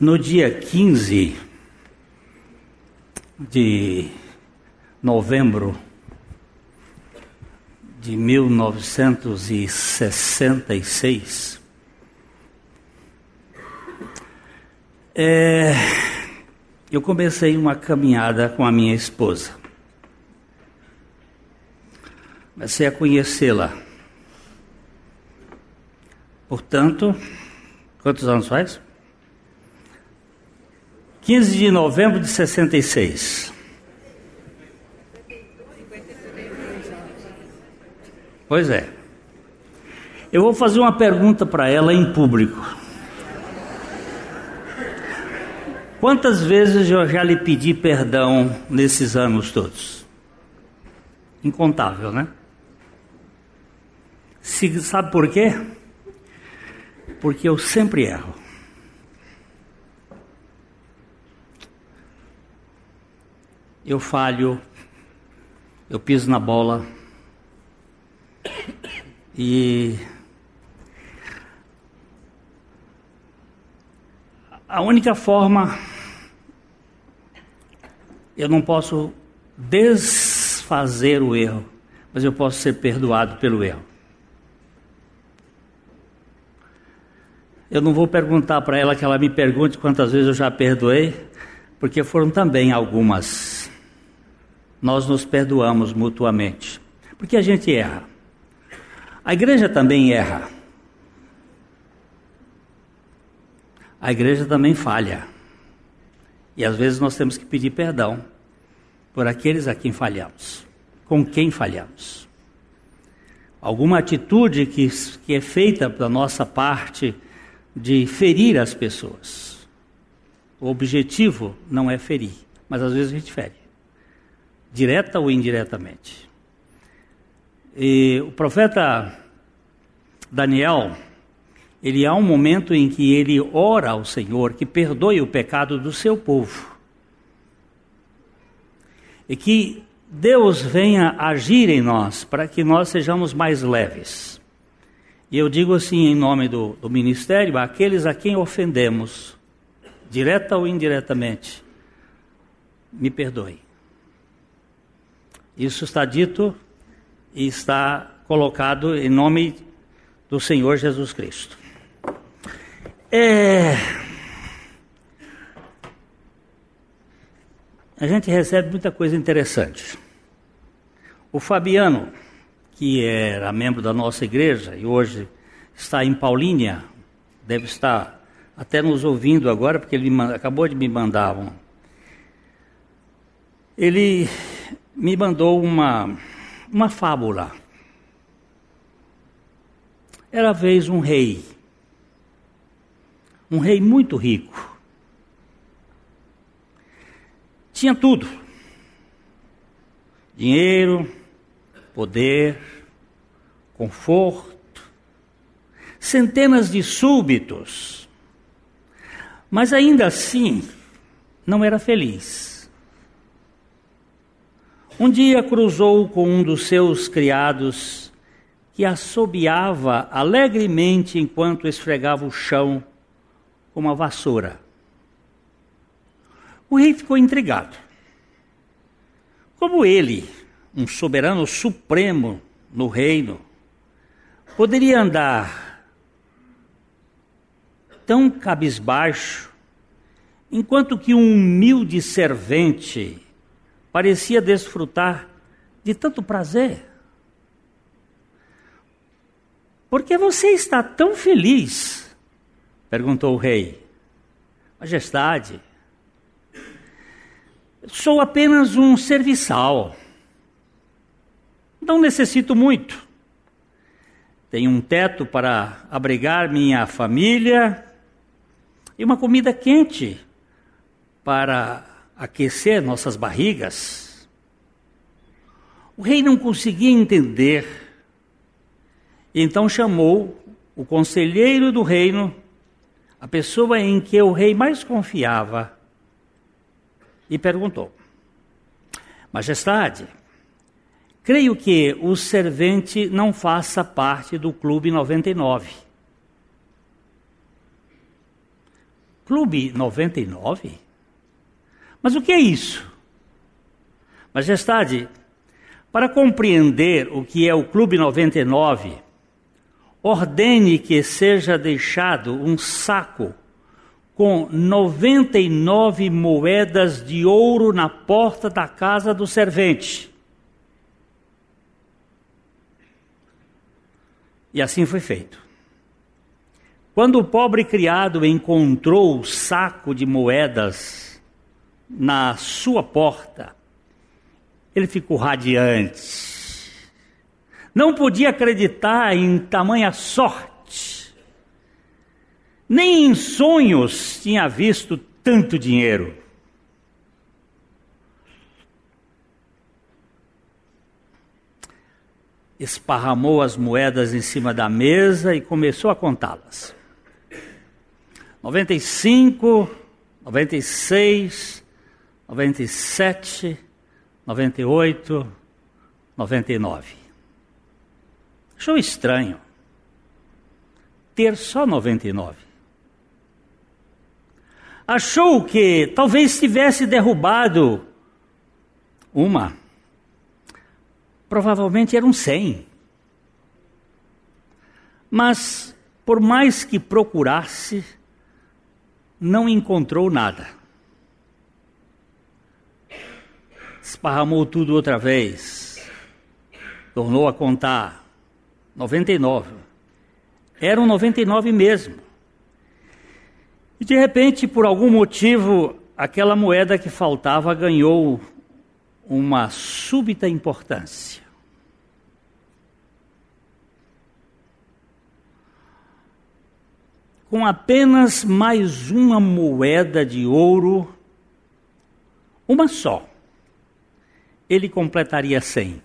No dia 15 de novembro de 1966, é, eu comecei uma caminhada com a minha esposa. Comecei a conhecê-la. Portanto, quantos anos faz? 15 de novembro de 66. Pois é. Eu vou fazer uma pergunta para ela em público. Quantas vezes eu já lhe pedi perdão nesses anos todos? Incontável, né? Se, sabe por quê? Porque eu sempre erro. Eu falho, eu piso na bola. E a única forma eu não posso desfazer o erro, mas eu posso ser perdoado pelo erro. Eu não vou perguntar para ela que ela me pergunte quantas vezes eu já perdoei, porque foram também algumas nós nos perdoamos mutuamente. Porque a gente erra. A igreja também erra. A igreja também falha. E às vezes nós temos que pedir perdão por aqueles a quem falhamos, com quem falhamos. Alguma atitude que, que é feita da nossa parte de ferir as pessoas. O objetivo não é ferir, mas às vezes a gente fere direta ou indiretamente. E o profeta Daniel, ele há um momento em que ele ora ao Senhor que perdoe o pecado do seu povo. E que Deus venha agir em nós para que nós sejamos mais leves. E eu digo assim em nome do, do ministério, aqueles a quem ofendemos, direta ou indiretamente, me perdoe. Isso está dito e está colocado em nome do Senhor Jesus Cristo. É... A gente recebe muita coisa interessante. O Fabiano, que era membro da nossa igreja e hoje está em Paulínia, deve estar até nos ouvindo agora, porque ele acabou de me mandar um. Ele me mandou uma, uma fábula. Era vez um rei, um rei muito rico. Tinha tudo: dinheiro, poder, conforto, centenas de súbitos. Mas ainda assim, não era feliz. Um dia cruzou com um dos seus criados que assobiava alegremente enquanto esfregava o chão com uma vassoura. O rei ficou intrigado. Como ele, um soberano supremo no reino, poderia andar tão cabisbaixo, enquanto que um humilde servente parecia desfrutar de tanto prazer. Por que você está tão feliz? perguntou o rei. Majestade, sou apenas um serviçal. Não necessito muito. Tenho um teto para abrigar minha família e uma comida quente para aquecer nossas barrigas. O rei não conseguia entender, então chamou o conselheiro do reino, a pessoa em que o rei mais confiava, e perguntou: Majestade, creio que o servente não faça parte do Clube 99. Clube 99? Mas o que é isso? Majestade, para compreender o que é o Clube 99, ordene que seja deixado um saco com 99 moedas de ouro na porta da casa do servente. E assim foi feito. Quando o pobre criado encontrou o saco de moedas na sua porta, ele ficou radiante. Não podia acreditar em tamanha sorte. Nem em sonhos tinha visto tanto dinheiro. Esparramou as moedas em cima da mesa e começou a contá-las. 95, 96, 97, 98, 99. Achou estranho ter só 99. Achou que talvez tivesse derrubado uma. Provavelmente eram 100. Mas, por mais que procurasse, não encontrou nada. Esparramou tudo outra vez. Tornou a contar. 99. Eram 99 mesmo. E de repente, por algum motivo, aquela moeda que faltava ganhou uma súbita importância. com apenas mais uma moeda de ouro, uma só, ele completaria cem.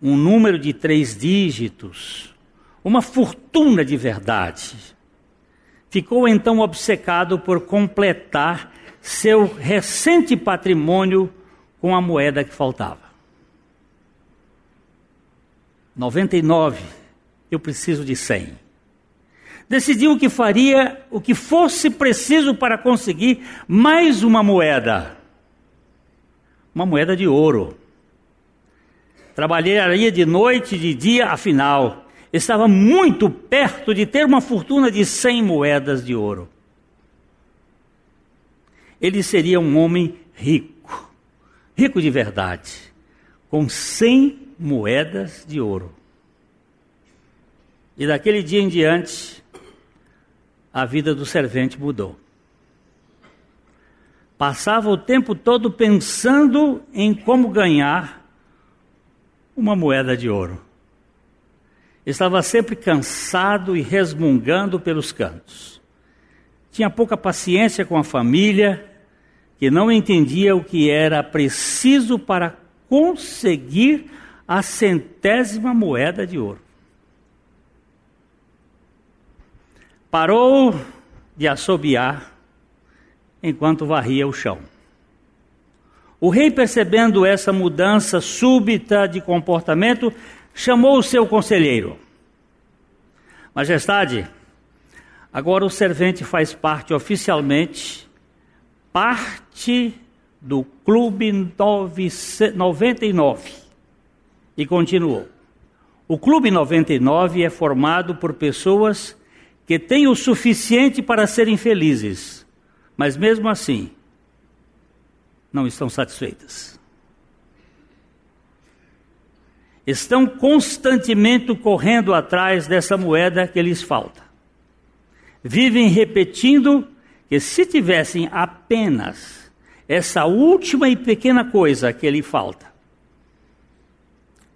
Um número de três dígitos, uma fortuna de verdade. Ficou então obcecado por completar seu recente patrimônio com a moeda que faltava. 99 eu preciso de 100. Decidiu que faria o que fosse preciso para conseguir mais uma moeda. Uma moeda de ouro. Trabalharia de noite e de dia, afinal, estava muito perto de ter uma fortuna de 100 moedas de ouro. Ele seria um homem rico, rico de verdade, com 100 moedas de ouro. E daquele dia em diante, a vida do servente mudou. Passava o tempo todo pensando em como ganhar uma moeda de ouro. Estava sempre cansado e resmungando pelos cantos. Tinha pouca paciência com a família, que não entendia o que era preciso para conseguir a centésima moeda de ouro. Parou de assobiar enquanto varria o chão. O rei, percebendo essa mudança súbita de comportamento, chamou o seu conselheiro. Majestade, agora o servente faz parte oficialmente, parte do Clube 99. E continuou. O Clube 99 é formado por pessoas que têm o suficiente para serem felizes, mas mesmo assim não estão satisfeitas. Estão constantemente correndo atrás dessa moeda que lhes falta. Vivem repetindo que se tivessem apenas essa última e pequena coisa que lhe falta,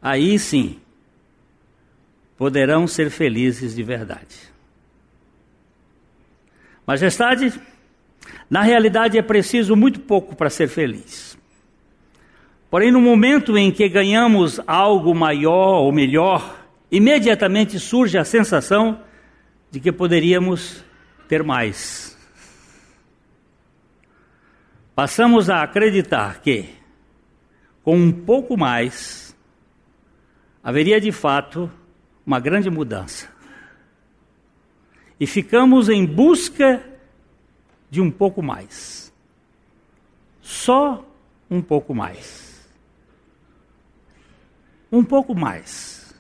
aí sim poderão ser felizes de verdade. Majestade, na realidade é preciso muito pouco para ser feliz. Porém, no momento em que ganhamos algo maior ou melhor, imediatamente surge a sensação de que poderíamos ter mais. Passamos a acreditar que, com um pouco mais, haveria de fato uma grande mudança. e ficamos em busca de um pouco mais. Só um pouco mais. Um pouco mais.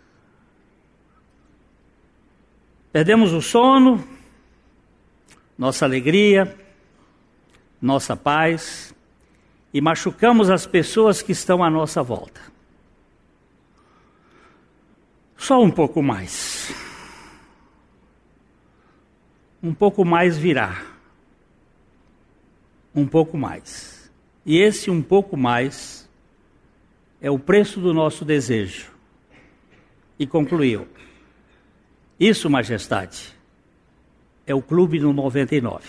Perdemos o sono, nossa alegria, nossa paz e machucamos as pessoas que estão à nossa volta. Só um pouco mais. Um pouco mais virá. Um pouco mais. E esse um pouco mais é o preço do nosso desejo. E concluiu: Isso, majestade, é o clube do 99.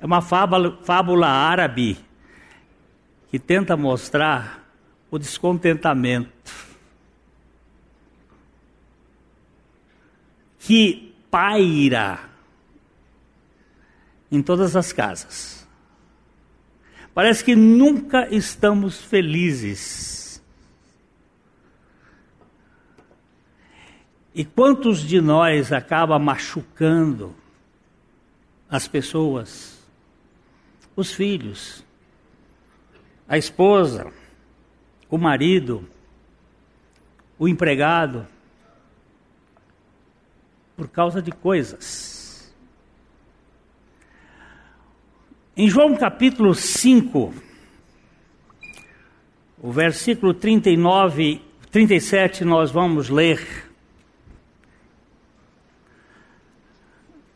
É uma fábula, fábula árabe que tenta mostrar o descontentamento que paira em todas as casas. Parece que nunca estamos felizes. E quantos de nós acaba machucando as pessoas, os filhos, a esposa, o marido, o empregado, por causa de coisas. Em João capítulo 5, o versículo 39, 37, nós vamos ler.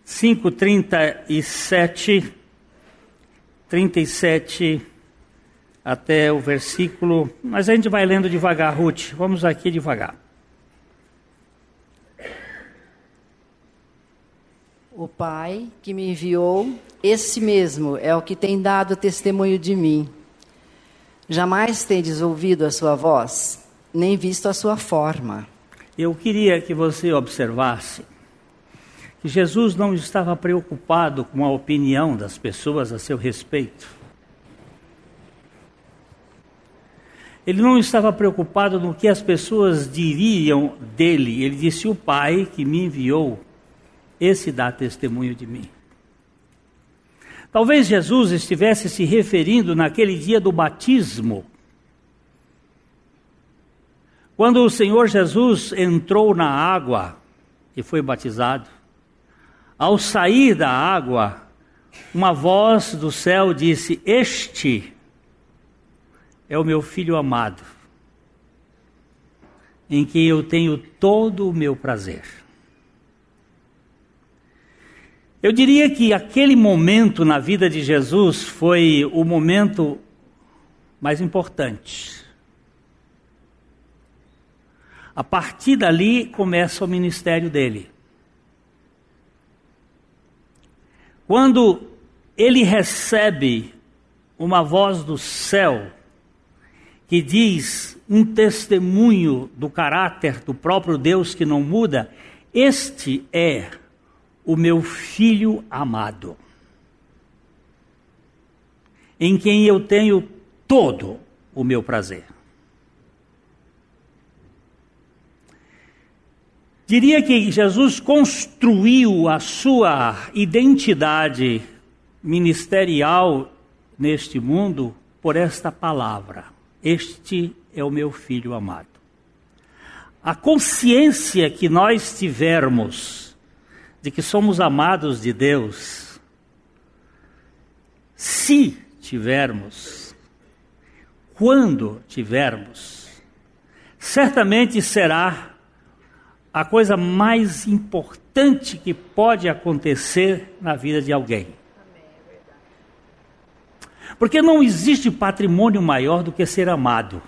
5, 37, 37 até o versículo. Mas a gente vai lendo devagar, Ruth. Vamos aqui devagar. O Pai que me enviou, esse mesmo é o que tem dado testemunho de mim. Jamais tendes ouvido a sua voz, nem visto a sua forma. Eu queria que você observasse que Jesus não estava preocupado com a opinião das pessoas a seu respeito. Ele não estava preocupado no que as pessoas diriam dele. Ele disse: O Pai que me enviou, esse dá testemunho de mim. Talvez Jesus estivesse se referindo naquele dia do batismo. Quando o Senhor Jesus entrou na água e foi batizado, ao sair da água, uma voz do céu disse: Este é o meu filho amado, em quem eu tenho todo o meu prazer. Eu diria que aquele momento na vida de Jesus foi o momento mais importante. A partir dali começa o ministério dele. Quando ele recebe uma voz do céu, que diz um testemunho do caráter do próprio Deus que não muda, este é o meu filho amado, em quem eu tenho todo o meu prazer. Diria que Jesus construiu a sua identidade ministerial neste mundo por esta palavra. Este é o meu filho amado. A consciência que nós tivermos de que somos amados de Deus, se tivermos, quando tivermos, certamente será a coisa mais importante que pode acontecer na vida de alguém. Porque não existe patrimônio maior do que ser amado.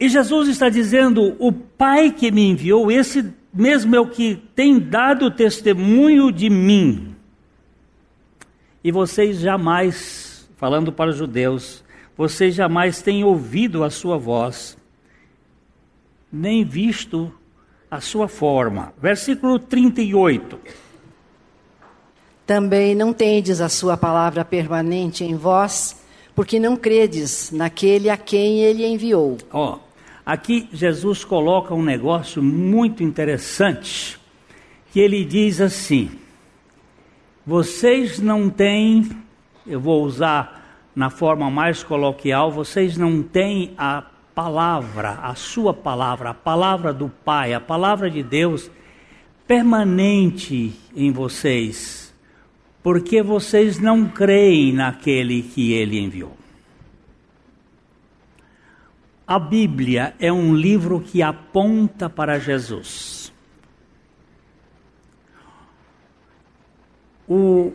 E Jesus está dizendo: o Pai que me enviou, esse mesmo é o que tem dado testemunho de mim. E vocês jamais, falando para os judeus, vocês jamais têm ouvido a sua voz, nem visto a sua forma. Versículo 38. Também não tendes a sua palavra permanente em vós, porque não credes naquele a quem ele enviou. Ó, aqui Jesus coloca um negócio muito interessante, que ele diz assim: vocês não têm, eu vou usar na forma mais coloquial, vocês não têm a palavra, a sua palavra, a palavra do Pai, a palavra de Deus permanente em vocês, porque vocês não creem naquele que ele enviou. A Bíblia é um livro que aponta para Jesus. O,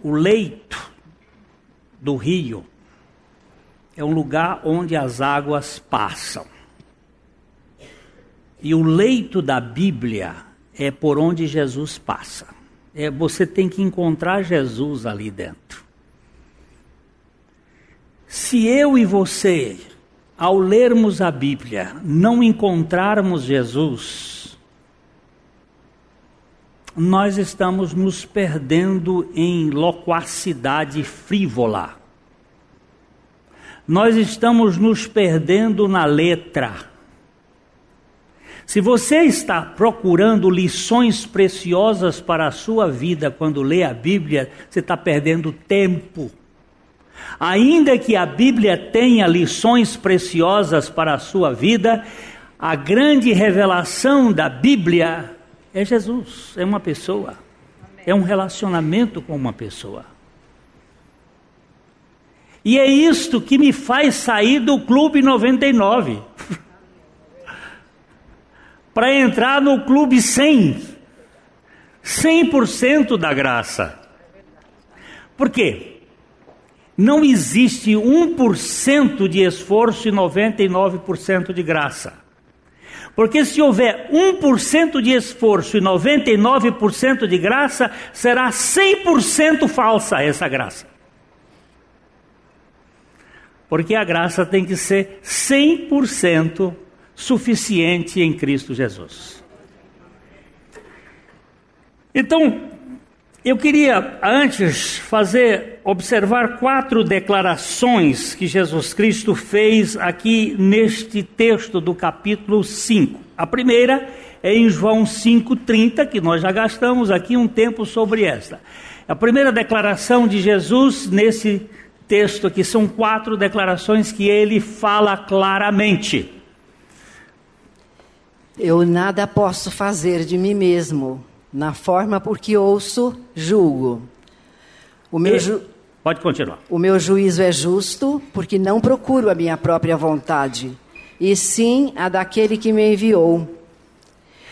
o leito do rio é um lugar onde as águas passam. E o leito da Bíblia é por onde Jesus passa. É, você tem que encontrar Jesus ali dentro. Se eu e você, ao lermos a Bíblia, não encontrarmos Jesus, nós estamos nos perdendo em loquacidade frívola nós estamos nos perdendo na letra. Se você está procurando lições preciosas para a sua vida quando lê a Bíblia, você está perdendo tempo. Ainda que a Bíblia tenha lições preciosas para a sua vida, a grande revelação da Bíblia é Jesus, é uma pessoa, é um relacionamento com uma pessoa. E é isto que me faz sair do Clube 99 para entrar no Clube 100 100% da graça. Por quê? Não existe 1% de esforço e 99% de graça. Porque se houver 1% de esforço e 99% de graça, será 100% falsa essa graça. Porque a graça tem que ser 100% suficiente em Cristo Jesus. Então, eu queria antes fazer observar quatro declarações que Jesus Cristo fez aqui neste texto do capítulo 5. A primeira é em João 5:30, que nós já gastamos aqui um tempo sobre esta. A primeira declaração de Jesus nesse texto aqui são quatro declarações que ele fala claramente. Eu nada posso fazer de mim mesmo, na forma porque ouço, julgo. O meu ju... Pode continuar. O meu juízo é justo, porque não procuro a minha própria vontade, e sim a daquele que me enviou.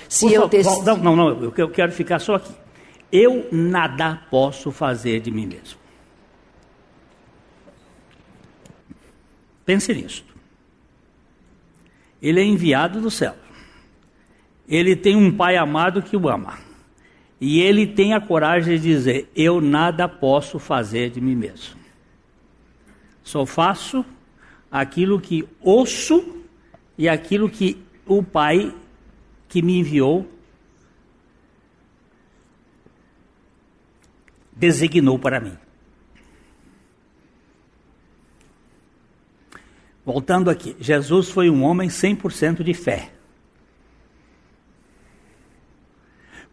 Se eu test... Não, não, não, eu quero ficar só aqui. Eu nada posso fazer de mim mesmo. Pense nisso. Ele é enviado do céu. Ele tem um pai amado que o ama. E ele tem a coragem de dizer: Eu nada posso fazer de mim mesmo. Só faço aquilo que ouço e aquilo que o pai que me enviou designou para mim. Voltando aqui, Jesus foi um homem 100% de fé.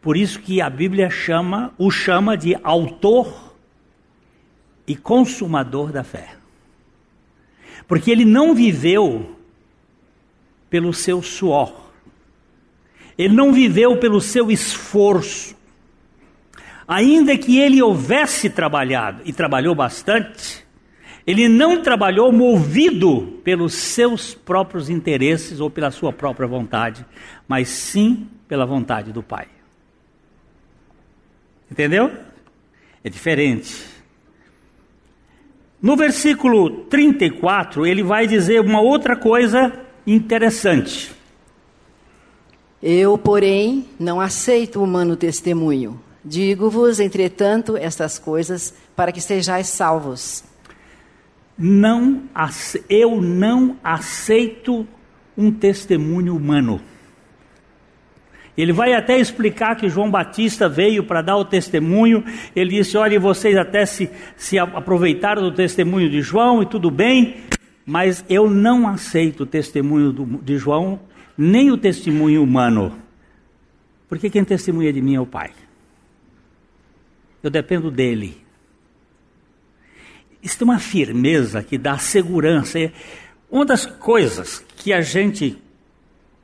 Por isso que a Bíblia chama, o chama de autor e consumador da fé. Porque ele não viveu pelo seu suor. Ele não viveu pelo seu esforço. Ainda que ele houvesse trabalhado, e trabalhou bastante, ele não trabalhou movido pelos seus próprios interesses ou pela sua própria vontade, mas sim pela vontade do Pai. Entendeu? É diferente. No versículo 34, ele vai dizer uma outra coisa interessante. Eu, porém, não aceito o humano testemunho. Digo-vos, entretanto, estas coisas para que sejais salvos não, eu não aceito um testemunho humano. Ele vai até explicar que João Batista veio para dar o testemunho. Ele disse: Olha, vocês até se, se aproveitaram do testemunho de João e tudo bem, mas eu não aceito o testemunho do, de João, nem o testemunho humano, porque quem testemunha de mim é o Pai. Eu dependo dele. Isso tem uma firmeza que dá segurança. Uma das coisas que a gente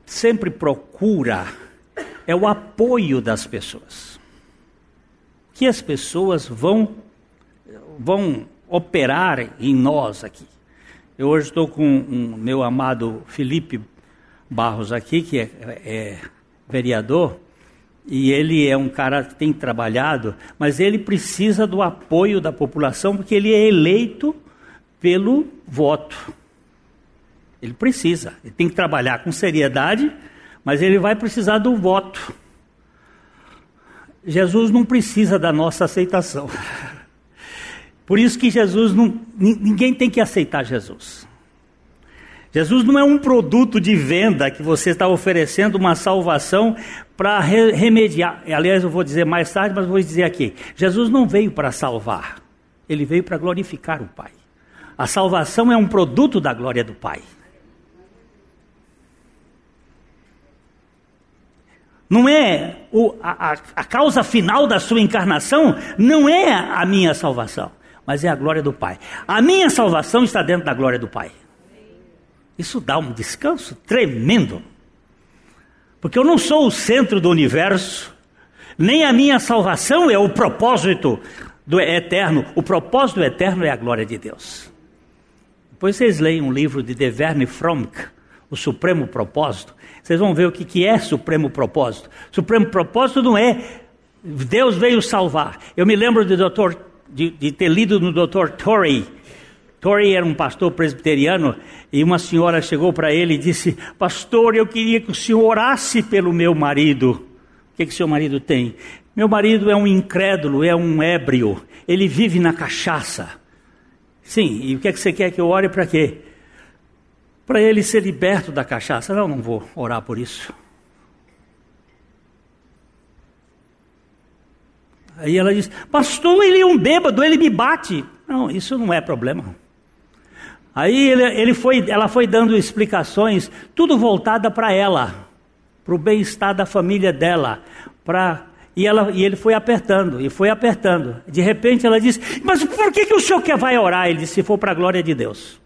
sempre procura é o apoio das pessoas. Que as pessoas vão, vão operar em nós aqui. Eu hoje estou com um, meu amado Felipe Barros aqui, que é, é vereador, e ele é um cara que tem trabalhado, mas ele precisa do apoio da população, porque ele é eleito pelo voto. Ele precisa, ele tem que trabalhar com seriedade mas ele vai precisar do voto. Jesus não precisa da nossa aceitação. Por isso que Jesus não. Ninguém tem que aceitar Jesus. Jesus não é um produto de venda que você está oferecendo uma salvação para remediar. Aliás, eu vou dizer mais tarde, mas vou dizer aqui. Jesus não veio para salvar, ele veio para glorificar o Pai. A salvação é um produto da glória do Pai. Não é o, a, a causa final da sua encarnação, não é a minha salvação, mas é a glória do Pai. A minha salvação está dentro da glória do Pai. Isso dá um descanso tremendo. Porque eu não sou o centro do universo, nem a minha salvação é o propósito do eterno. O propósito do eterno é a glória de Deus. Depois vocês leem um livro de Deverne Fromk, O Supremo Propósito. Vocês vão ver o que, que é supremo propósito. Supremo propósito não é Deus veio salvar. Eu me lembro de, doutor, de, de ter lido no Dr. Torrey. Torrey era um pastor presbiteriano e uma senhora chegou para ele e disse: Pastor, eu queria que o senhor orasse pelo meu marido. O que, que seu marido tem? Meu marido é um incrédulo, é um ébrio, ele vive na cachaça. Sim, e o que, é que você quer que eu ore para quê? Para ele ser liberto da cachaça. Não, não vou orar por isso. Aí ela diz: Pastor, ele é um bêbado, ele me bate. Não, isso não é problema. Aí ele, ele foi, ela foi dando explicações, tudo voltada para ela, para o bem-estar da família dela, para e, ela, e ele foi apertando, e foi apertando. De repente ela disse: Mas por que, que o senhor quer vai orar? Ele disse: Se for para a glória de Deus.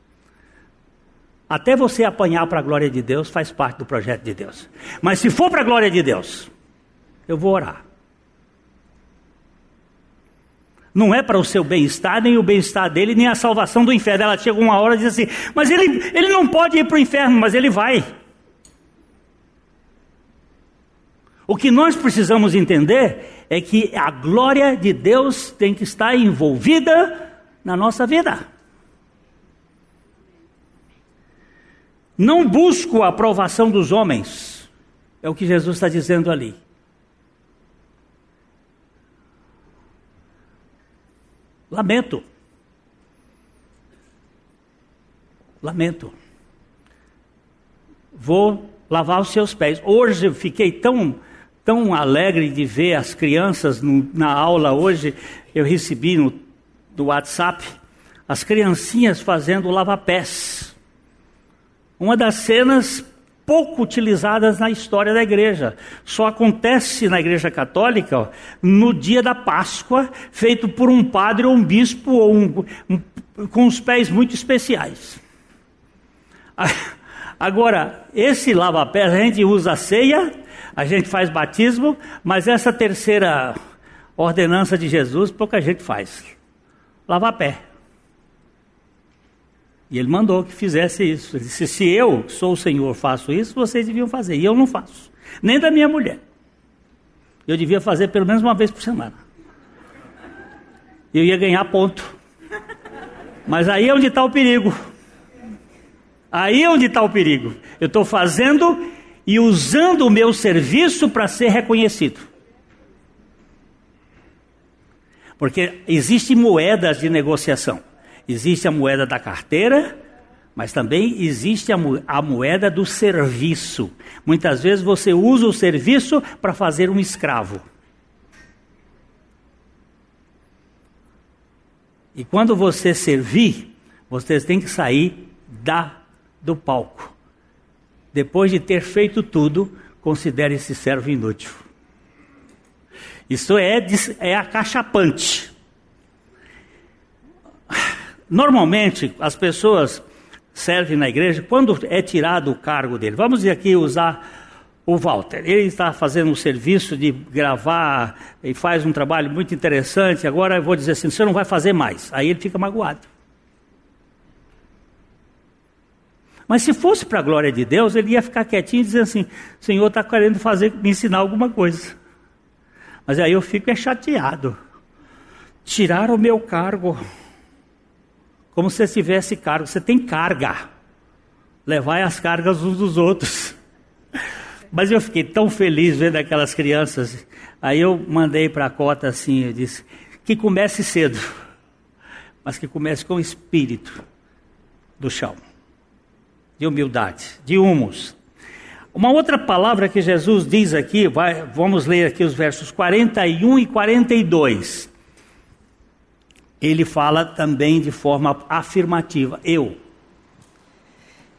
Até você apanhar para a glória de Deus faz parte do projeto de Deus. Mas se for para a glória de Deus, eu vou orar. Não é para o seu bem-estar, nem o bem-estar dele, nem a salvação do inferno. Ela chega uma hora e diz assim: Mas ele, ele não pode ir para o inferno, mas ele vai. O que nós precisamos entender é que a glória de Deus tem que estar envolvida na nossa vida. Não busco a aprovação dos homens, é o que Jesus está dizendo ali. Lamento. Lamento. Vou lavar os seus pés. Hoje eu fiquei tão, tão alegre de ver as crianças no, na aula hoje. Eu recebi no, do WhatsApp as criancinhas fazendo lava-pés uma das cenas pouco utilizadas na história da igreja. Só acontece na igreja católica ó, no dia da Páscoa, feito por um padre ou um bispo ou um, um, com os pés muito especiais. Agora, esse lava-pés, a gente usa a ceia, a gente faz batismo, mas essa terceira ordenança de Jesus, pouca gente faz. Lavar pé. E ele mandou que fizesse isso. Ele disse: Se eu sou o Senhor, faço isso, vocês deviam fazer. E eu não faço. Nem da minha mulher. Eu devia fazer pelo menos uma vez por semana. Eu ia ganhar ponto. Mas aí é onde está o perigo. Aí é onde está o perigo. Eu estou fazendo e usando o meu serviço para ser reconhecido. Porque existem moedas de negociação. Existe a moeda da carteira, Mas também existe a, a moeda do serviço. Muitas vezes você usa o serviço para fazer um escravo. E quando você servir, você tem que sair da do palco. Depois de ter feito tudo, considere esse servo inútil. Isso é, é acachapante. Normalmente, as pessoas servem na igreja quando é tirado o cargo dele. Vamos aqui usar o Walter. Ele está fazendo um serviço de gravar e faz um trabalho muito interessante. Agora eu vou dizer assim: você não vai fazer mais. Aí ele fica magoado. Mas se fosse para a glória de Deus, ele ia ficar quietinho dizer assim: Senhor está querendo fazer, me ensinar alguma coisa. Mas aí eu fico é chateado. Tirar o meu cargo como se tivesse cargo. Você tem carga. Levai as cargas uns dos outros. Mas eu fiquei tão feliz vendo aquelas crianças. Aí eu mandei para a cota assim, eu disse, que comece cedo, mas que comece com o espírito do chão, de humildade, de humus. Uma outra palavra que Jesus diz aqui, vai, vamos ler aqui os versos 41 e 42 ele fala também de forma afirmativa: eu.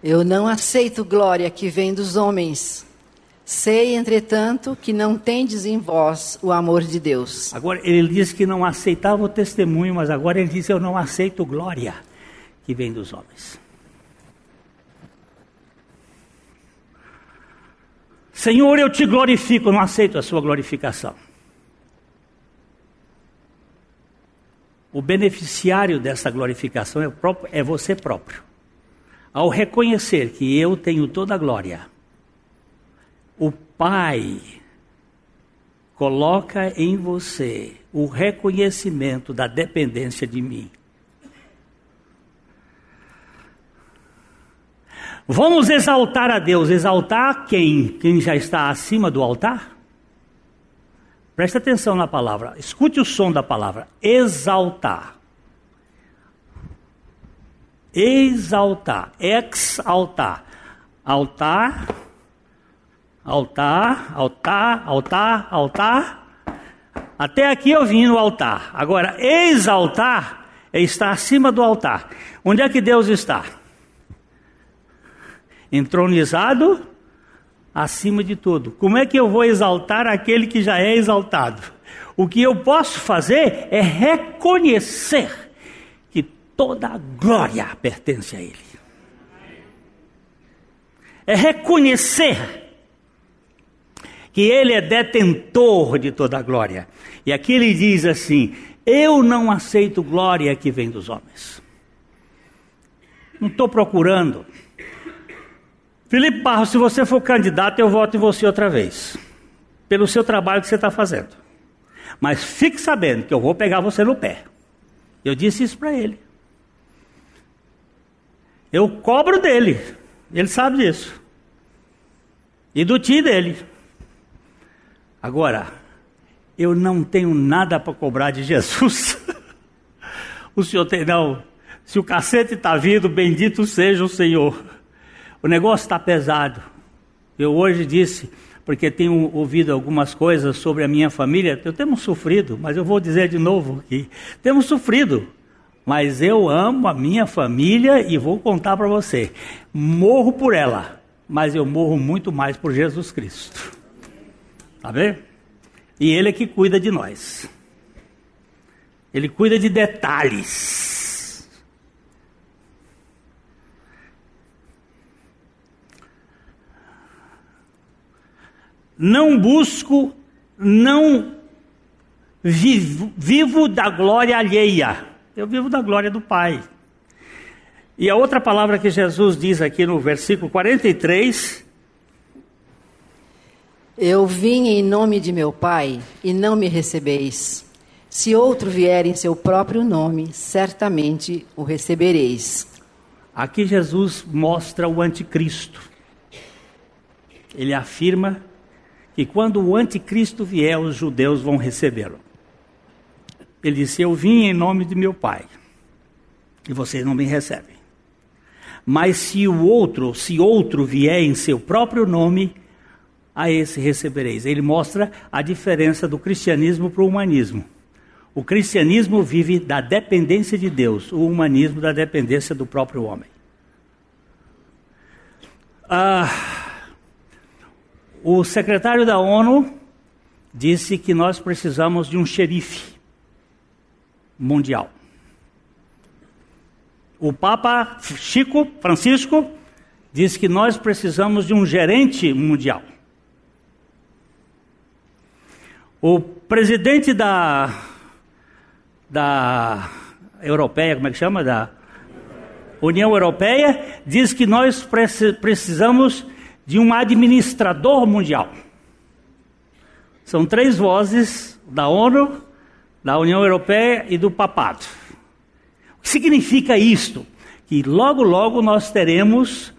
Eu não aceito glória que vem dos homens. Sei, entretanto, que não tendes em vós o amor de Deus. Agora, ele diz que não aceitava o testemunho, mas agora ele diz: Eu não aceito glória que vem dos homens. Senhor, eu te glorifico, não aceito a sua glorificação. O beneficiário dessa glorificação é, próprio, é você próprio. Ao reconhecer que eu tenho toda a glória, o Pai coloca em você o reconhecimento da dependência de mim. Vamos exaltar a Deus. Exaltar quem? Quem já está acima do altar? Preste atenção na palavra, escute o som da palavra: exaltar. Exaltar, exaltar. Altar, altar, altar, altar, altar. Até aqui eu vim no altar. Agora, exaltar é estar acima do altar. Onde é que Deus está? Entronizado acima de tudo. Como é que eu vou exaltar aquele que já é exaltado? O que eu posso fazer é reconhecer que toda a glória pertence a Ele. É reconhecer que Ele é detentor de toda a glória. E aqui ele diz assim: Eu não aceito glória que vem dos homens. Não estou procurando Felipe Barros, se você for candidato, eu voto em você outra vez. Pelo seu trabalho que você está fazendo. Mas fique sabendo que eu vou pegar você no pé. Eu disse isso para ele. Eu cobro dele. Ele sabe disso. E do tio dele. Agora, eu não tenho nada para cobrar de Jesus. o senhor tem, não. Se o cacete está vindo, bendito seja o Senhor. O negócio está pesado. Eu hoje disse, porque tenho ouvido algumas coisas sobre a minha família, eu temos sofrido, mas eu vou dizer de novo aqui. Temos sofrido, mas eu amo a minha família e vou contar para você. Morro por ela, mas eu morro muito mais por Jesus Cristo. Tá vendo? E Ele é que cuida de nós. Ele cuida de detalhes. Não busco, não vivo, vivo da glória alheia. Eu vivo da glória do Pai. E a outra palavra que Jesus diz aqui no versículo 43. Eu vim em nome de meu Pai e não me recebeis. Se outro vier em seu próprio nome, certamente o recebereis. Aqui Jesus mostra o anticristo. Ele afirma e quando o anticristo vier, os judeus vão recebê-lo. Ele disse: Eu vim em nome de meu Pai, e vocês não me recebem. Mas se o outro, se outro vier em seu próprio nome, a esse recebereis. Ele mostra a diferença do cristianismo para o humanismo. O cristianismo vive da dependência de Deus, o humanismo da dependência do próprio homem. Ah, o secretário da ONU disse que nós precisamos de um xerife mundial. O Papa Chico Francisco disse que nós precisamos de um gerente mundial. O presidente da, da Europeia, como é que chama? Da União Europeia, diz que nós precisamos de um administrador mundial. São três vozes da ONU, da União Europeia e do Papado. O que significa isto? Que logo, logo nós teremos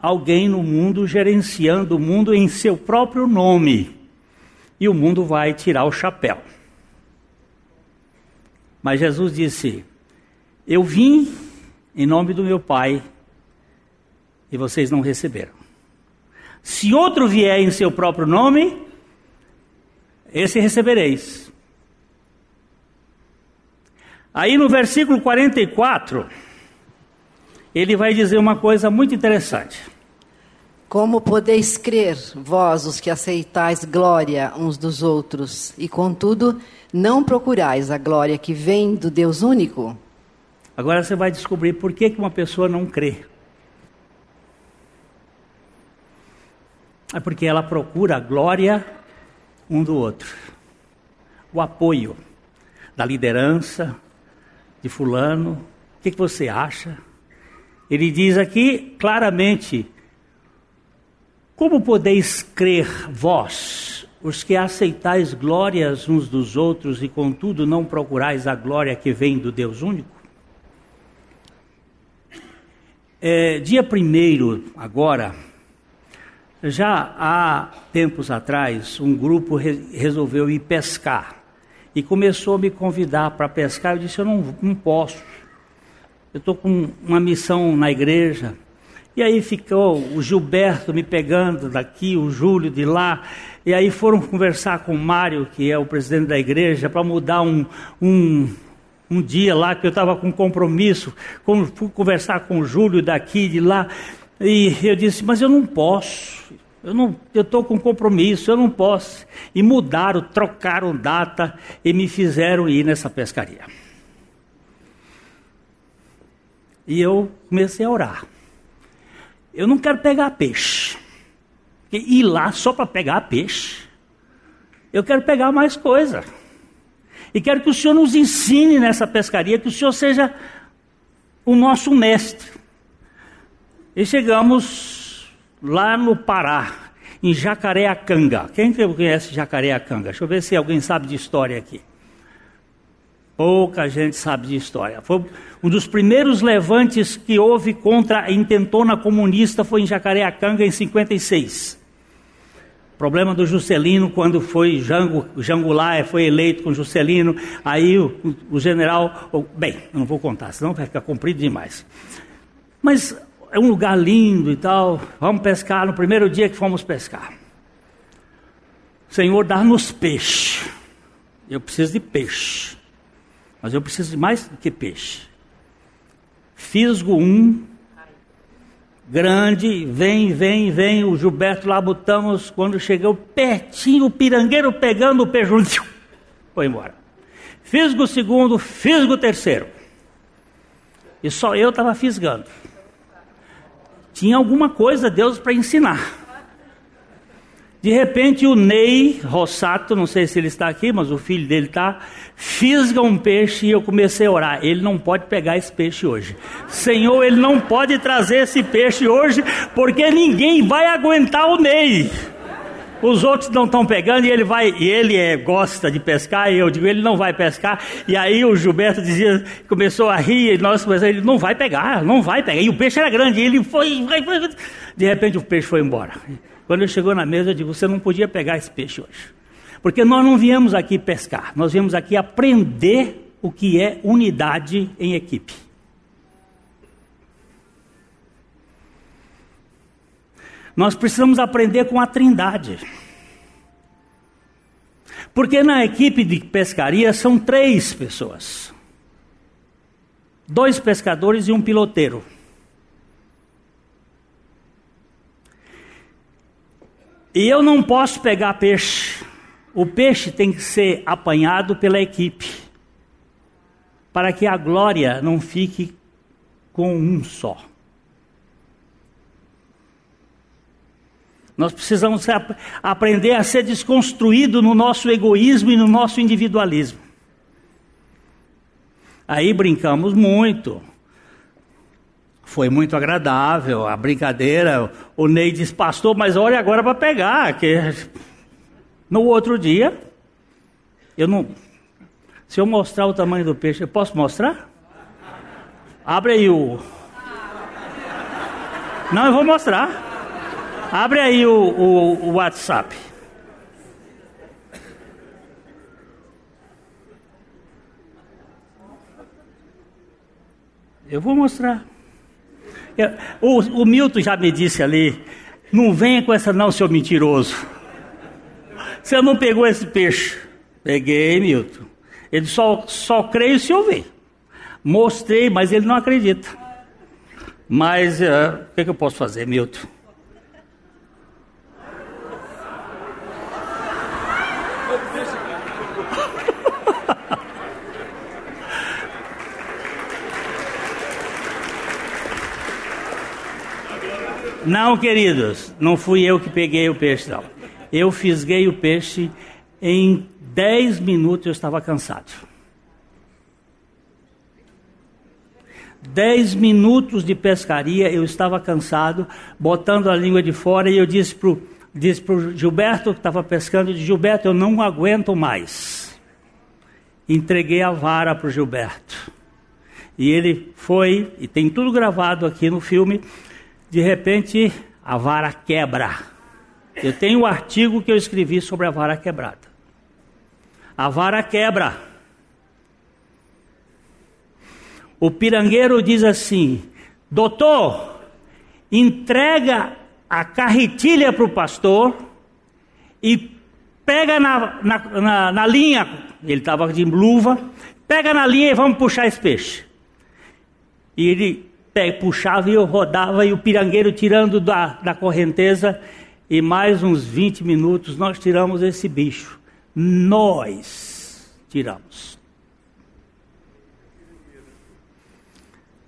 alguém no mundo gerenciando o mundo em seu próprio nome. E o mundo vai tirar o chapéu. Mas Jesus disse: Eu vim em nome do meu Pai e vocês não receberam. Se outro vier em seu próprio nome, esse recebereis. Aí no versículo 44, ele vai dizer uma coisa muito interessante. Como podeis crer, vós os que aceitais glória uns dos outros, e contudo não procurais a glória que vem do Deus único? Agora você vai descobrir por que, que uma pessoa não crê. É porque ela procura a glória um do outro. O apoio da liderança de fulano. O que, que você acha? Ele diz aqui claramente: Como podeis crer vós, os que aceitais glórias uns dos outros e contudo não procurais a glória que vem do Deus único? É, dia primeiro, agora, já há tempos atrás, um grupo re resolveu ir pescar e começou a me convidar para pescar. Eu disse: Eu não, não posso, eu estou com uma missão na igreja. E aí ficou o Gilberto me pegando daqui, o Júlio de lá. E aí foram conversar com o Mário, que é o presidente da igreja, para mudar um, um, um dia lá que eu estava com compromisso. Fui conversar com o Júlio daqui, de lá. E eu disse, mas eu não posso. Eu não, eu estou com compromisso, eu não posso. E mudaram, trocaram data e me fizeram ir nessa pescaria. E eu comecei a orar. Eu não quero pegar peixe. Ir lá só para pegar peixe. Eu quero pegar mais coisa. E quero que o Senhor nos ensine nessa pescaria, que o Senhor seja o nosso mestre. E chegamos lá no Pará, em Jacareacanga. Quem conhece Jacareacanga? Deixa eu ver se alguém sabe de história aqui. Pouca gente sabe de história. Foi um dos primeiros levantes que houve contra a intentona comunista foi em Jacareacanga em 56. Problema do Juscelino, quando foi Jango, foi eleito com Juscelino, aí o, o general. Bem, não vou contar, senão vai ficar comprido demais. Mas é um lugar lindo e tal. Vamos pescar no primeiro dia que fomos pescar. Senhor, dá-nos peixe. Eu preciso de peixe. Mas eu preciso de mais do que peixe. Fisgo um, grande, vem, vem, vem. O Gilberto lá botamos. Quando chegou pertinho, o pirangueiro pegando o peixe, foi embora. Fisgo o segundo, fisgo o terceiro. E só eu estava fisgando tinha alguma coisa Deus para ensinar. De repente o Ney Rossato, não sei se ele está aqui, mas o filho dele está, fisga um peixe e eu comecei a orar. Ele não pode pegar esse peixe hoje. Senhor, ele não pode trazer esse peixe hoje, porque ninguém vai aguentar o Ney. Os outros não estão pegando e ele vai, e ele é, gosta de pescar, e eu digo, ele não vai pescar. E aí o Gilberto dizia, começou a rir, e nós começamos, ele não vai pegar, não vai pegar. E o peixe era grande, e ele foi, foi, foi, de repente o peixe foi embora. Quando ele chegou na mesa, eu digo, você não podia pegar esse peixe hoje. Porque nós não viemos aqui pescar, nós viemos aqui aprender o que é unidade em equipe. Nós precisamos aprender com a Trindade. Porque na equipe de pescaria são três pessoas: dois pescadores e um piloteiro. E eu não posso pegar peixe. O peixe tem que ser apanhado pela equipe, para que a glória não fique com um só. Nós precisamos aprender a ser desconstruído no nosso egoísmo e no nosso individualismo. Aí brincamos muito. Foi muito agradável a brincadeira. O Ney disse, pastor, mas olha agora para pegar. Que no outro dia, eu não. Se eu mostrar o tamanho do peixe, eu posso mostrar? Abre aí o. Não, eu vou mostrar. Abre aí o, o, o WhatsApp. Eu vou mostrar. O, o Milton já me disse ali, não venha com essa não, seu mentiroso. Você não pegou esse peixe? Peguei, Milton. Ele só, só creio se eu ver. Mostrei, mas ele não acredita. Mas uh, o que, que eu posso fazer, Milton? Não, queridos, não fui eu que peguei o peixe, não. Eu fisguei o peixe em 10 minutos eu estava cansado. 10 minutos de pescaria eu estava cansado, botando a língua de fora, e eu disse para o disse pro Gilberto, que estava pescando, disse, Gilberto, eu não aguento mais. Entreguei a vara para o Gilberto. E ele foi, e tem tudo gravado aqui no filme, de repente a vara quebra. Eu tenho um artigo que eu escrevi sobre a vara quebrada. A vara quebra. O pirangueiro diz assim: Doutor, entrega a carretilha para o pastor e pega na, na, na, na linha. Ele estava de luva. Pega na linha e vamos puxar esse peixe. E ele puxava e eu rodava e o pirangueiro tirando da, da correnteza. E mais uns 20 minutos nós tiramos esse bicho. Nós tiramos.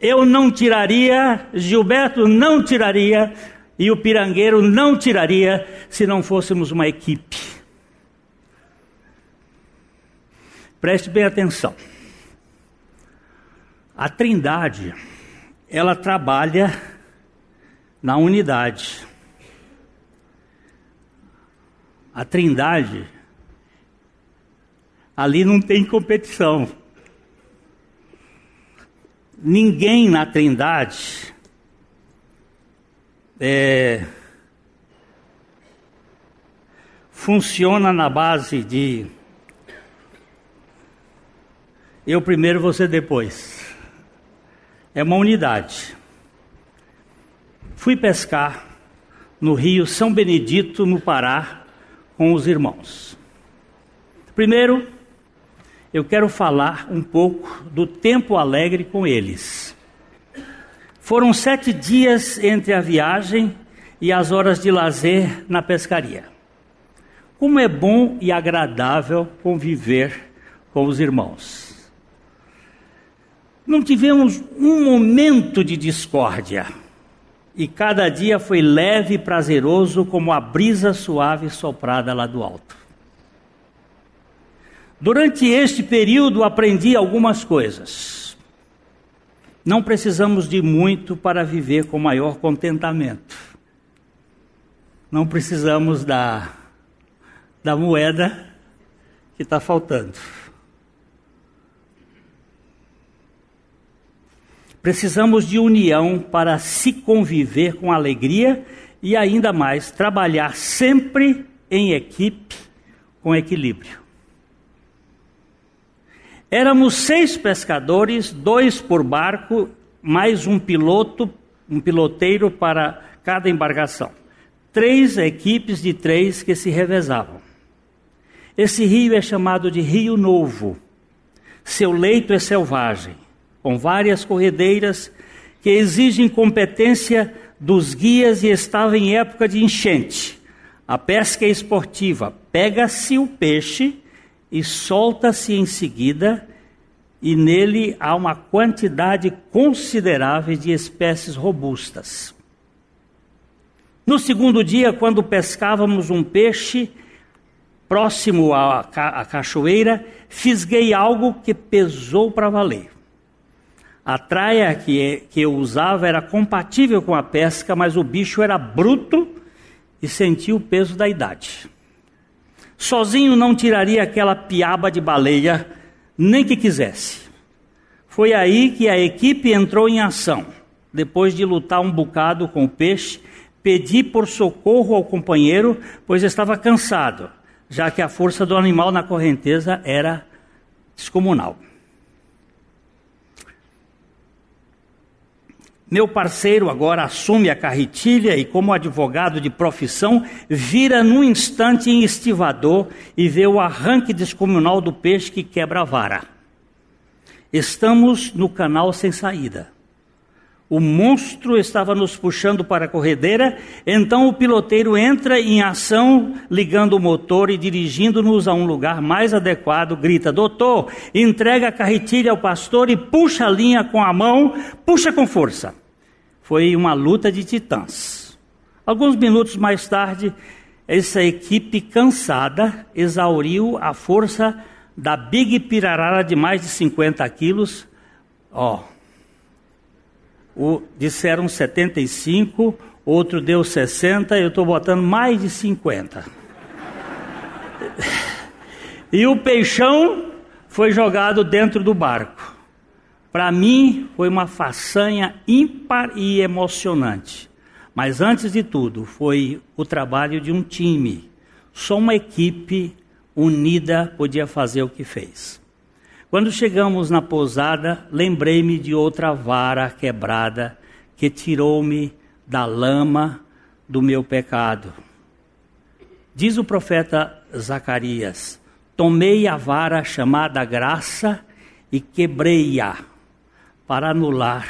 Eu não tiraria, Gilberto não tiraria e o pirangueiro não tiraria se não fôssemos uma equipe. Preste bem atenção. A Trindade ela trabalha na unidade. A Trindade, ali não tem competição. Ninguém na Trindade é, funciona na base de eu primeiro, você depois é uma unidade. Fui pescar no rio São Benedito, no Pará, com os irmãos. Primeiro, eu quero falar um pouco do tempo alegre com eles. Foram sete dias entre a viagem e as horas de lazer na pescaria. Como é bom e agradável conviver com os irmãos. Não tivemos um momento de discórdia. E cada dia foi leve e prazeroso como a brisa suave soprada lá do alto. Durante este período aprendi algumas coisas. Não precisamos de muito para viver com maior contentamento. Não precisamos da, da moeda que está faltando. Precisamos de união para se conviver com alegria e ainda mais trabalhar sempre em equipe com equilíbrio. Éramos seis pescadores, dois por barco, mais um piloto, um piloteiro para cada embarcação. três equipes de três que se revezavam. Esse rio é chamado de Rio Novo. Seu leito é selvagem, com várias corredeiras que exigem competência dos guias e estava em época de enchente. A pesca é esportiva. Pega-se o peixe e solta-se em seguida, e nele há uma quantidade considerável de espécies robustas. No segundo dia, quando pescávamos um peixe próximo à, à cachoeira, fisguei algo que pesou para valer. A traia que, que eu usava era compatível com a pesca, mas o bicho era bruto e sentia o peso da idade. Sozinho não tiraria aquela piaba de baleia, nem que quisesse. Foi aí que a equipe entrou em ação. Depois de lutar um bocado com o peixe, pedi por socorro ao companheiro, pois estava cansado, já que a força do animal na correnteza era descomunal. Meu parceiro agora assume a carretilha e, como advogado de profissão, vira num instante em estivador e vê o arranque descomunal do peixe que quebra a vara. Estamos no canal sem saída. O monstro estava nos puxando para a corredeira, então o piloteiro entra em ação, ligando o motor e dirigindo-nos a um lugar mais adequado, grita: Doutor, entrega a carretilha ao pastor e puxa a linha com a mão, puxa com força. Foi uma luta de titãs. Alguns minutos mais tarde, essa equipe cansada exauriu a força da Big Pirarara de mais de 50 quilos. Ó, disseram 75, outro deu 60, eu estou botando mais de 50. e o peixão foi jogado dentro do barco. Para mim, foi uma façanha ímpar e emocionante. Mas antes de tudo, foi o trabalho de um time. Só uma equipe unida podia fazer o que fez. Quando chegamos na pousada, lembrei-me de outra vara quebrada que tirou-me da lama do meu pecado. Diz o profeta Zacarias: Tomei a vara chamada graça e quebrei-a para anular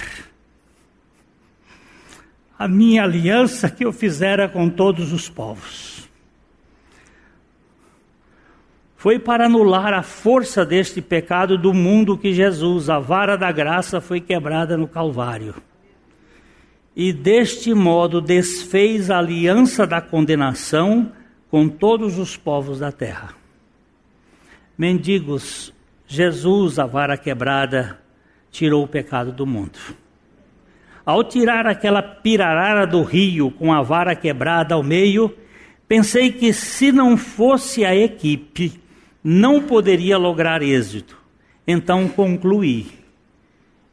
a minha aliança que eu fizera com todos os povos. foi para anular a força deste pecado do mundo que Jesus, a vara da graça, foi quebrada no Calvário. E deste modo desfez a aliança da condenação com todos os povos da terra. Mendigos, Jesus, a vara quebrada, tirou o pecado do mundo. Ao tirar aquela pirarara do rio com a vara quebrada ao meio, pensei que se não fosse a equipe, não poderia lograr êxito. Então concluí.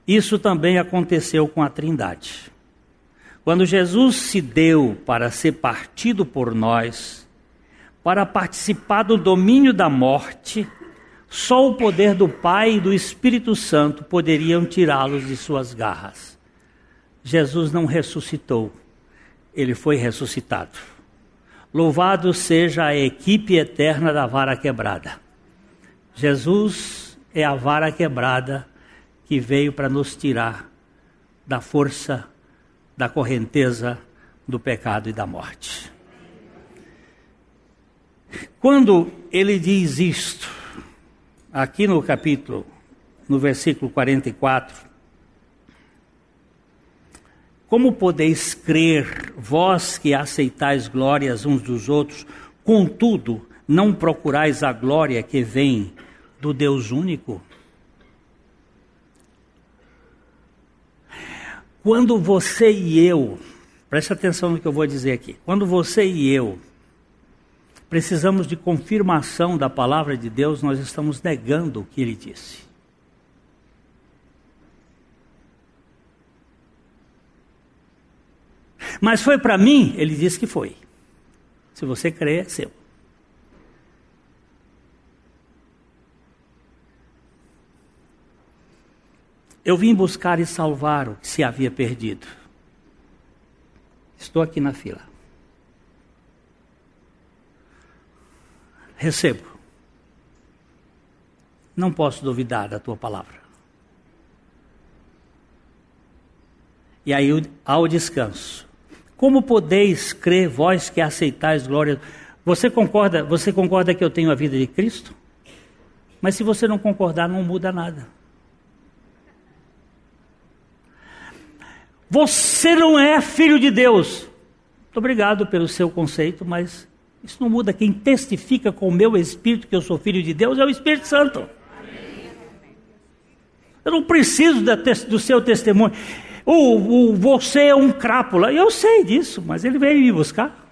Isso também aconteceu com a Trindade. Quando Jesus se deu para ser partido por nós, para participar do domínio da morte, só o poder do Pai e do Espírito Santo poderiam tirá-los de suas garras. Jesus não ressuscitou, ele foi ressuscitado. Louvado seja a equipe eterna da vara quebrada. Jesus é a vara quebrada que veio para nos tirar da força, da correnteza do pecado e da morte. Quando ele diz isto, aqui no capítulo, no versículo 44, como podeis crer, vós que aceitais glórias uns dos outros, contudo não procurais a glória que vem do Deus único? Quando você e eu, preste atenção no que eu vou dizer aqui, quando você e eu precisamos de confirmação da palavra de Deus, nós estamos negando o que ele disse. Mas foi para mim? Ele disse que foi. Se você crê, é seu. Eu vim buscar e salvar o que se havia perdido. Estou aqui na fila. Recebo. Não posso duvidar da tua palavra. E aí há o descanso. Como podeis crer vós que aceitais glória? Você concorda? Você concorda que eu tenho a vida de Cristo? Mas se você não concordar, não muda nada. Você não é filho de Deus. Muito obrigado pelo seu conceito, mas isso não muda. Quem testifica com o meu espírito que eu sou filho de Deus é o Espírito Santo. Eu não preciso do seu testemunho. O, o, você é um crápula. Eu sei disso, mas ele veio me buscar.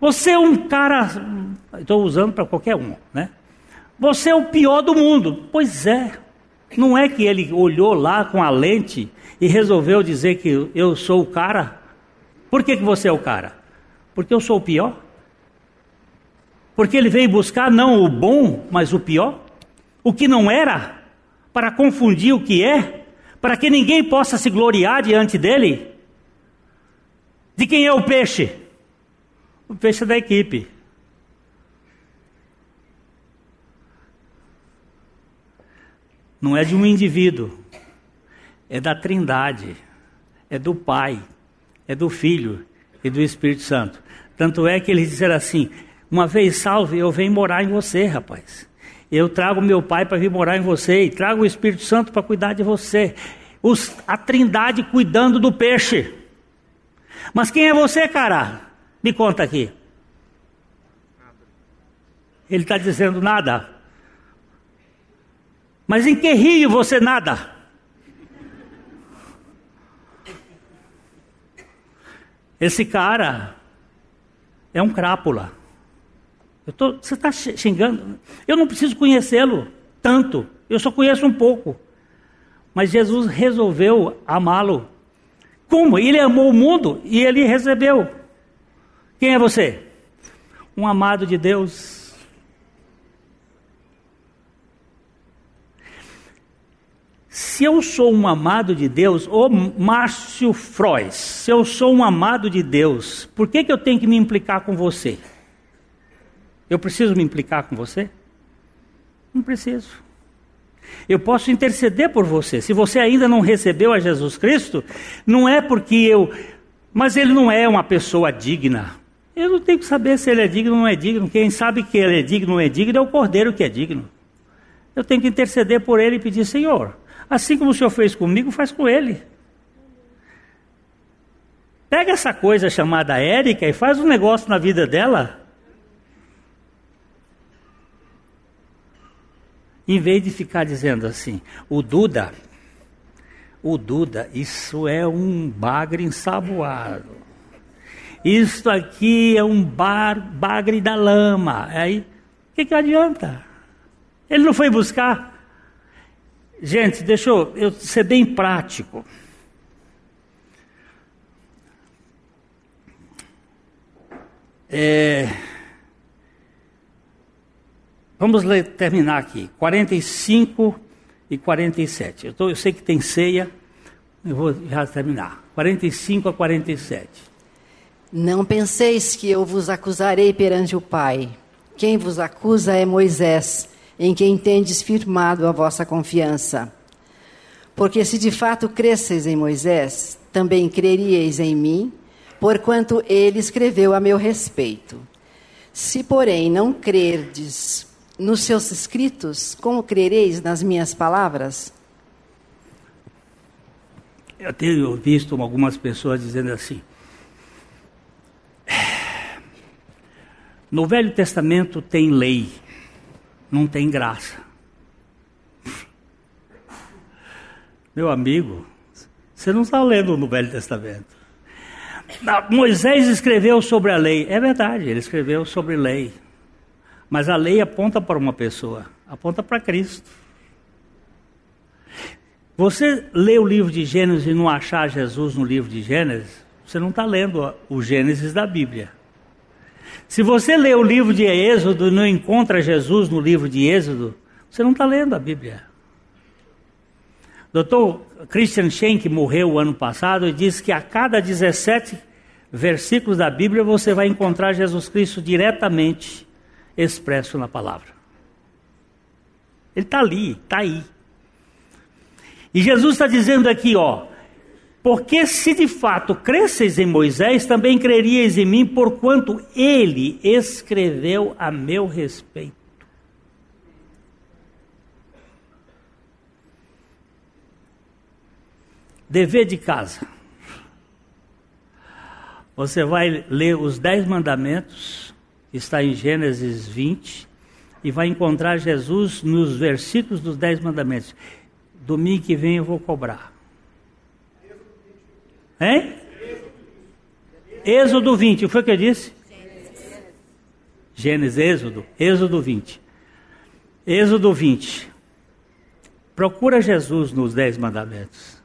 Você é um cara. Estou usando para qualquer um, né? Você é o pior do mundo. Pois é. Não é que ele olhou lá com a lente e resolveu dizer que eu sou o cara? Por que, que você é o cara? Porque eu sou o pior? Porque ele veio buscar não o bom, mas o pior? O que não era? Para confundir o que é? Para que ninguém possa se gloriar diante dele? De quem é o peixe? O peixe é da equipe. Não é de um indivíduo, é da Trindade, é do Pai, é do Filho e do Espírito Santo. Tanto é que eles disseram assim: uma vez salve, eu venho morar em você, rapaz. Eu trago meu Pai para vir morar em você e trago o Espírito Santo para cuidar de você. Os, a Trindade cuidando do peixe. Mas quem é você, cara? Me conta aqui. Ele está dizendo nada. Mas em que rio você nada? Esse cara é um crápula. Tô, você está xingando. Eu não preciso conhecê-lo tanto. Eu só conheço um pouco. Mas Jesus resolveu amá-lo. Como? Ele amou o mundo e ele recebeu. Quem é você? Um amado de Deus Se eu sou um amado de Deus, ô Márcio Frois, se eu sou um amado de Deus, por que, que eu tenho que me implicar com você? Eu preciso me implicar com você? Não preciso. Eu posso interceder por você. Se você ainda não recebeu a Jesus Cristo, não é porque eu. Mas ele não é uma pessoa digna. Eu não tenho que saber se ele é digno ou não é digno. Quem sabe que ele é digno ou não é digno é o Cordeiro que é digno. Eu tenho que interceder por ele e pedir: Senhor, Assim como o Senhor fez comigo, faz com ele. Pega essa coisa chamada Érica e faz um negócio na vida dela. Em vez de ficar dizendo assim, o Duda, o Duda, isso é um bagre ensaboado. Isso aqui é um bar, bagre da lama. Aí, o que, que adianta? Ele não foi buscar. Gente, deixa eu, ser bem prático. É, vamos ler, terminar aqui. 45 e 47. Eu, tô, eu sei que tem ceia, eu vou já terminar. 45 a 47. Não penseis que eu vos acusarei perante o Pai. Quem vos acusa é Moisés em quem tendes firmado a vossa confiança. Porque se de fato cresceis em Moisés, também creríeis em mim, porquanto ele escreveu a meu respeito. Se, porém, não crerdes nos seus escritos, como crereis nas minhas palavras? Eu tenho visto algumas pessoas dizendo assim: no Velho Testamento tem lei, não tem graça. Meu amigo, você não está lendo no Velho Testamento. Moisés escreveu sobre a lei. É verdade, ele escreveu sobre lei. Mas a lei aponta para uma pessoa, aponta para Cristo. Você lê o livro de Gênesis e não achar Jesus no livro de Gênesis, você não está lendo o Gênesis da Bíblia. Se você lê o livro de Êxodo e não encontra Jesus no livro de Êxodo, você não está lendo a Bíblia. Dr. Christian Schenck morreu o ano passado e disse que a cada 17 versículos da Bíblia, você vai encontrar Jesus Cristo diretamente expresso na palavra. Ele está ali, está aí. E Jesus está dizendo aqui, ó, porque se de fato cresceis em Moisés, também creríeis em mim, porquanto ele escreveu a meu respeito. Dever de casa. Você vai ler os dez mandamentos, está em Gênesis 20, e vai encontrar Jesus nos versículos dos dez mandamentos. Domingo que vem eu vou cobrar. Hein? Êxodo 20, o que foi que eu disse? Gênesis, Êxodo, Êxodo 20. Êxodo 20. Procura Jesus nos Dez Mandamentos.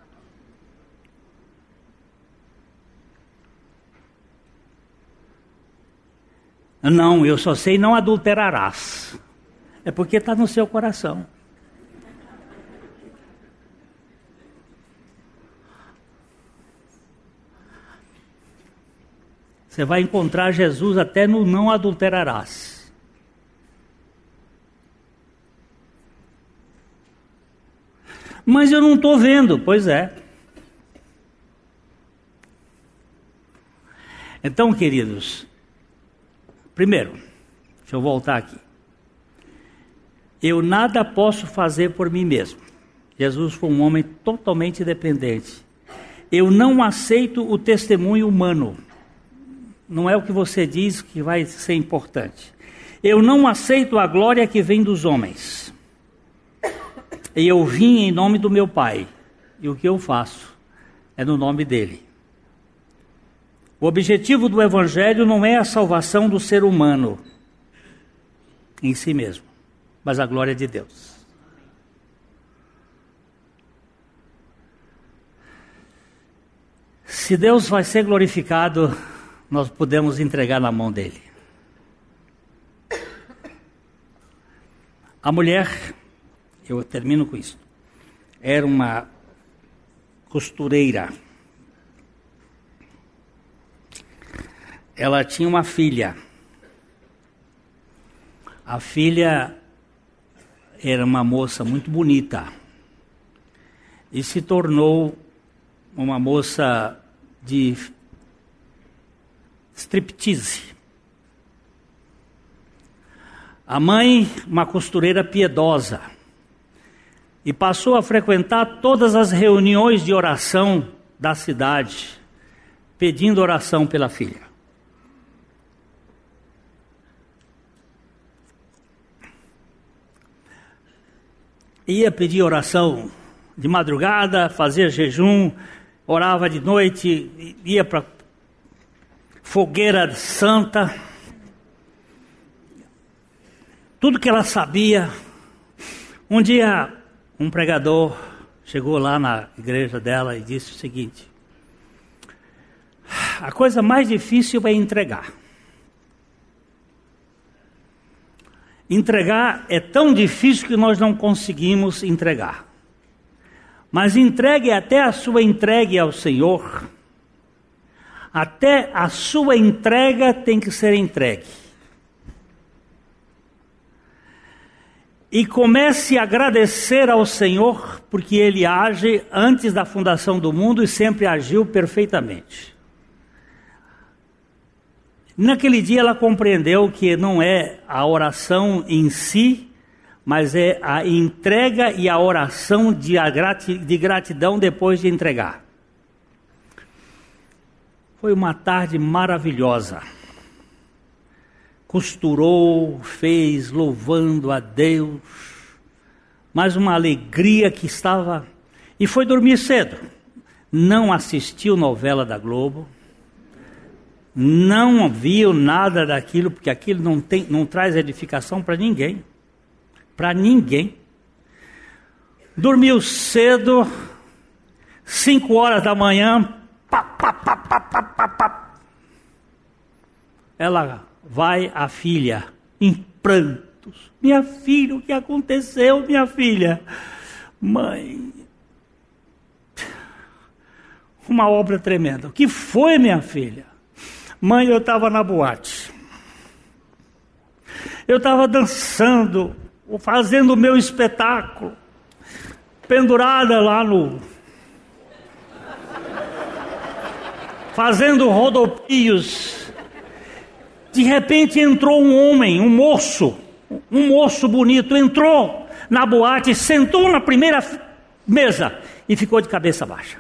Não, eu só sei não adulterarás. É porque está no seu coração. Você vai encontrar Jesus até no não adulterarás. Mas eu não estou vendo, pois é. Então, queridos, primeiro, deixa eu voltar aqui. Eu nada posso fazer por mim mesmo. Jesus foi um homem totalmente dependente. Eu não aceito o testemunho humano não é o que você diz que vai ser importante. Eu não aceito a glória que vem dos homens. E eu vim em nome do meu Pai. E o que eu faço é no nome dele. O objetivo do Evangelho não é a salvação do ser humano em si mesmo, mas a glória de Deus. Se Deus vai ser glorificado nós podemos entregar na mão dele. A mulher, eu termino com isso, era uma costureira. Ela tinha uma filha. A filha era uma moça muito bonita e se tornou uma moça de striptease. A mãe, uma costureira piedosa, e passou a frequentar todas as reuniões de oração da cidade, pedindo oração pela filha. Ia pedir oração de madrugada, fazia jejum, orava de noite, ia para fogueira santa, tudo que ela sabia. Um dia, um pregador chegou lá na igreja dela e disse o seguinte: a coisa mais difícil é entregar. Entregar é tão difícil que nós não conseguimos entregar. Mas entregue até a sua entregue ao Senhor até a sua entrega tem que ser entregue. E comece a agradecer ao Senhor, porque Ele age antes da fundação do mundo e sempre agiu perfeitamente. Naquele dia ela compreendeu que não é a oração em si, mas é a entrega e a oração de gratidão depois de entregar. Foi uma tarde maravilhosa. Costurou, fez, louvando a Deus, mas uma alegria que estava. E foi dormir cedo. Não assistiu novela da Globo, não viu nada daquilo, porque aquilo não, tem, não traz edificação para ninguém. Para ninguém. Dormiu cedo, cinco horas da manhã, Pá, pá, pá, Ela vai a filha em prantos. Minha filha, o que aconteceu, minha filha? Mãe, uma obra tremenda. O que foi, minha filha? Mãe, eu estava na boate. Eu estava dançando, fazendo o meu espetáculo, pendurada lá no. Fazendo rodopios. De repente entrou um homem, um moço, um moço bonito, entrou na boate, sentou na primeira mesa e ficou de cabeça baixa.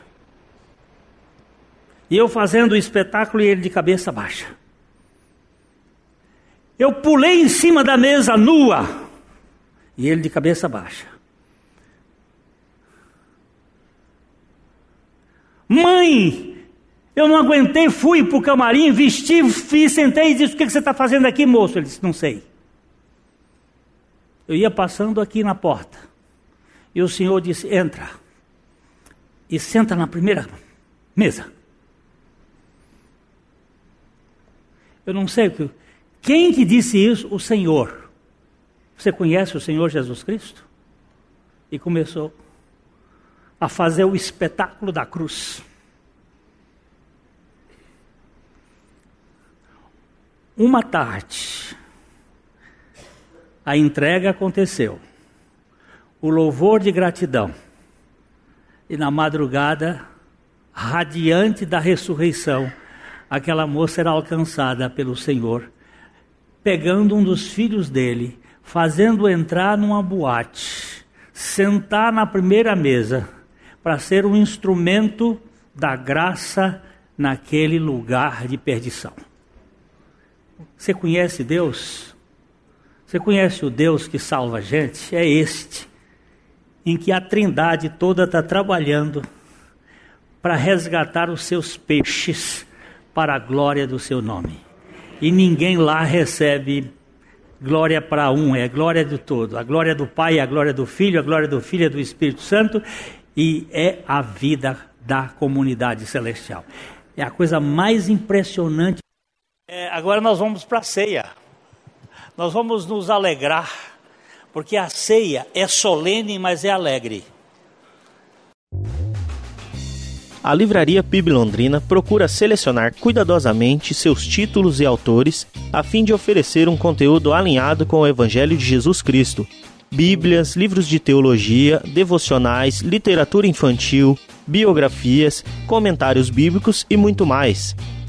E eu fazendo o espetáculo e ele de cabeça baixa. Eu pulei em cima da mesa nua e ele de cabeça baixa. Mãe, eu não aguentei, fui para o camarim, vesti, fiz, sentei e disse: O que você está fazendo aqui, moço? Ele disse: Não sei. Eu ia passando aqui na porta e o senhor disse: Entra e senta na primeira mesa. Eu não sei quem que disse isso, o Senhor. Você conhece o Senhor Jesus Cristo? E começou a fazer o espetáculo da cruz. Uma tarde, a entrega aconteceu, o louvor de gratidão, e na madrugada, radiante da ressurreição, aquela moça era alcançada pelo Senhor, pegando um dos filhos dele, fazendo entrar numa boate, sentar na primeira mesa, para ser um instrumento da graça naquele lugar de perdição. Você conhece Deus? Você conhece o Deus que salva a gente? É este, em que a Trindade toda está trabalhando para resgatar os seus peixes para a glória do seu nome. E ninguém lá recebe glória para um, é glória de todo. A glória do Pai, a glória do Filho, a glória do Filho e do Espírito Santo, e é a vida da comunidade celestial. É a coisa mais impressionante. É, agora nós vamos para a ceia. Nós vamos nos alegrar, porque a ceia é solene, mas é alegre. a Livraria PIB Londrina procura selecionar cuidadosamente seus títulos e autores a fim de oferecer um conteúdo alinhado com o Evangelho de Jesus Cristo. Bíblias, livros de teologia, devocionais, literatura infantil, biografias, comentários bíblicos e muito mais.